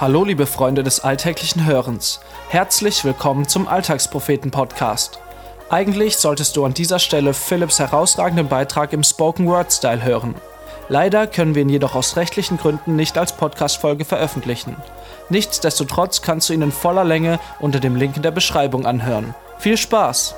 Hallo liebe Freunde des alltäglichen Hörens. Herzlich willkommen zum Alltagspropheten Podcast. Eigentlich solltest du an dieser Stelle Philips herausragenden Beitrag im Spoken Word Style hören. Leider können wir ihn jedoch aus rechtlichen Gründen nicht als Podcast-Folge veröffentlichen. Nichtsdestotrotz kannst du ihn in voller Länge unter dem Link in der Beschreibung anhören. Viel Spaß!